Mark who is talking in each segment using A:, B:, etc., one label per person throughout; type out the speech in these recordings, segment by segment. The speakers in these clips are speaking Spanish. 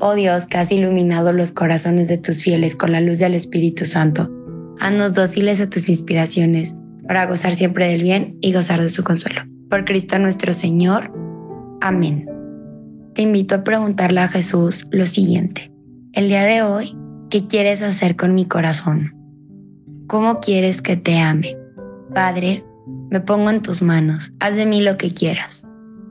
A: Oh Dios, que has iluminado los corazones de tus fieles con la luz del Espíritu Santo, haznos dóciles a tus inspiraciones, para gozar siempre del bien y gozar de su consuelo. Por Cristo nuestro Señor. Amén. Te invito a preguntarle a Jesús lo siguiente. El día de hoy, ¿qué quieres hacer con mi corazón? ¿Cómo quieres que te ame? Padre, me pongo en tus manos, haz de mí lo que quieras.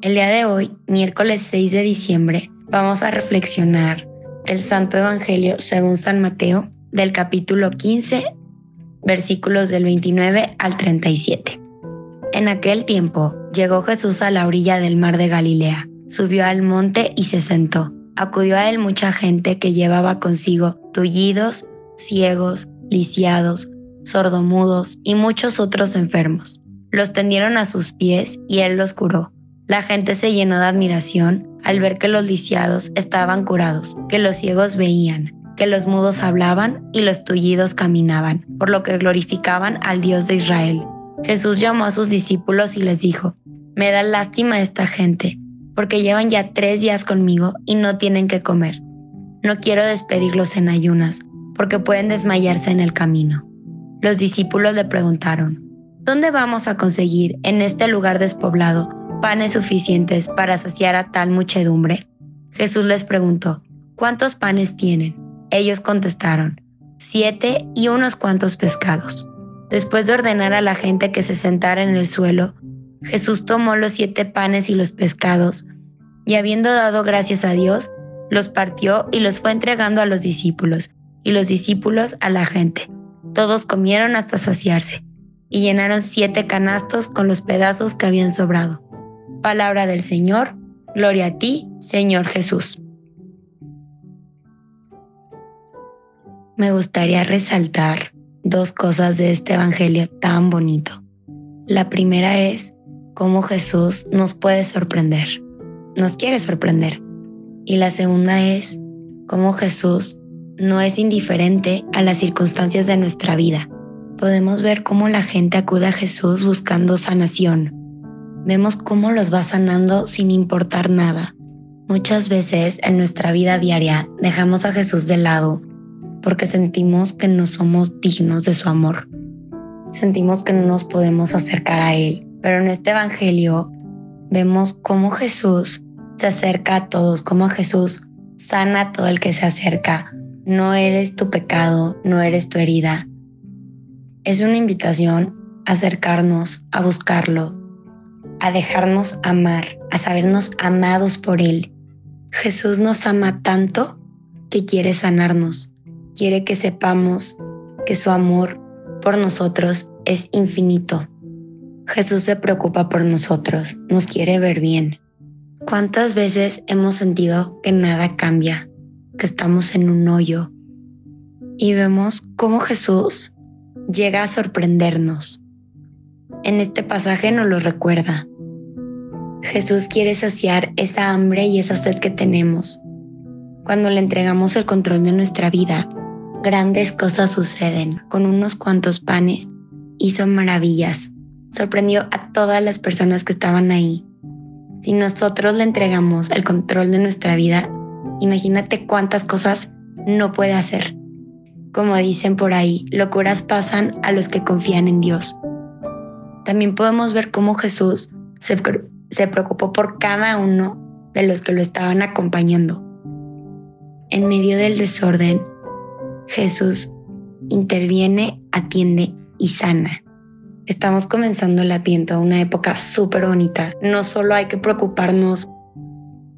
A: El día de hoy, miércoles 6 de diciembre, vamos a reflexionar el Santo Evangelio según San Mateo del capítulo 15, versículos del 29 al 37. En aquel tiempo llegó Jesús a la orilla del mar de Galilea, subió al monte y se sentó. Acudió a él mucha gente que llevaba consigo tullidos, ciegos, lisiados, sordomudos y muchos otros enfermos. Los tendieron a sus pies y él los curó. La gente se llenó de admiración al ver que los lisiados estaban curados, que los ciegos veían, que los mudos hablaban y los tullidos caminaban, por lo que glorificaban al Dios de Israel. Jesús llamó a sus discípulos y les dijo, Me da lástima esta gente, porque llevan ya tres días conmigo y no tienen que comer. No quiero despedirlos en ayunas, porque pueden desmayarse en el camino. Los discípulos le preguntaron, ¿Dónde vamos a conseguir en este lugar despoblado panes suficientes para saciar a tal muchedumbre? Jesús les preguntó, ¿cuántos panes tienen? Ellos contestaron, siete y unos cuantos pescados. Después de ordenar a la gente que se sentara en el suelo, Jesús tomó los siete panes y los pescados, y habiendo dado gracias a Dios, los partió y los fue entregando a los discípulos, y los discípulos a la gente. Todos comieron hasta saciarse, y llenaron siete canastos con los pedazos que habían sobrado. Palabra del Señor, gloria a ti, Señor Jesús. Me gustaría resaltar dos cosas de este Evangelio tan bonito. La primera es cómo Jesús nos puede sorprender, nos quiere sorprender. Y la segunda es cómo Jesús no es indiferente a las circunstancias de nuestra vida. Podemos ver cómo la gente acude a Jesús buscando sanación, vemos cómo los va sanando sin importar nada. Muchas veces en nuestra vida diaria dejamos a Jesús de lado porque sentimos que no somos dignos de su amor. Sentimos que no nos podemos acercar a Él. Pero en este Evangelio vemos cómo Jesús se acerca a todos, cómo Jesús sana a todo el que se acerca. No eres tu pecado, no eres tu herida. Es una invitación a acercarnos, a buscarlo, a dejarnos amar, a sabernos amados por Él. Jesús nos ama tanto que quiere sanarnos, quiere que sepamos que su amor por nosotros es infinito. Jesús se preocupa por nosotros, nos quiere ver bien. ¿Cuántas veces hemos sentido que nada cambia, que estamos en un hoyo? Y vemos cómo Jesús llega a sorprendernos, en este pasaje nos lo recuerda. Jesús quiere saciar esa hambre y esa sed que tenemos. Cuando le entregamos el control de nuestra vida, grandes cosas suceden. Con unos cuantos panes hizo maravillas. Sorprendió a todas las personas que estaban ahí. Si nosotros le entregamos el control de nuestra vida, imagínate cuántas cosas no puede hacer. Como dicen por ahí, locuras pasan a los que confían en Dios también podemos ver cómo Jesús se, preocupó por cada uno de los que lo estaban acompañando. En medio del desorden, Jesús interviene, atiende y sana. Estamos comenzando el Adviento, una época súper bonita. No solo hay que preocuparnos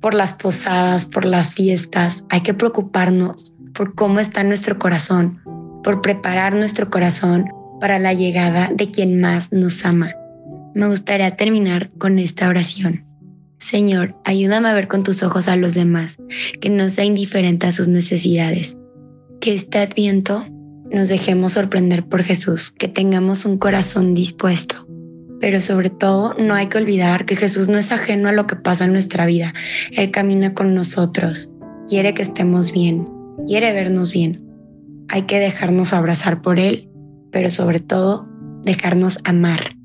A: por las posadas, por las fiestas, hay que preocuparnos por cómo está nuestro corazón, por preparar nuestro corazón para la llegada de quien más nos ama. Me gustaría terminar con esta oración. Señor, ayúdame a ver con tus ojos a los demás, que no sea indiferente a sus necesidades. Que este adviento nos dejemos sorprender por Jesús, que tengamos un corazón dispuesto. Pero sobre todo, no hay que olvidar que Jesús no es ajeno a lo que pasa en nuestra vida. Él camina con nosotros, quiere que estemos bien, quiere vernos bien. Hay que dejarnos abrazar por Él, pero sobre todo, dejarnos amar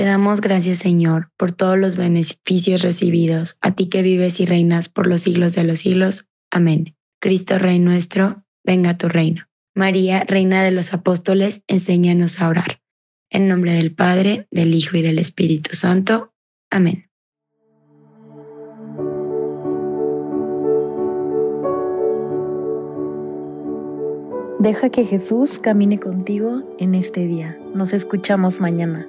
A: Te damos gracias, Señor, por todos los beneficios recibidos, a ti que vives y reinas por los siglos de los siglos. Amén. Cristo Rey nuestro, venga a tu reino. María, Reina de los Apóstoles, enséñanos a orar. En nombre del Padre, del Hijo y del Espíritu Santo. Amén.
B: Deja que Jesús camine contigo en este día. Nos escuchamos mañana.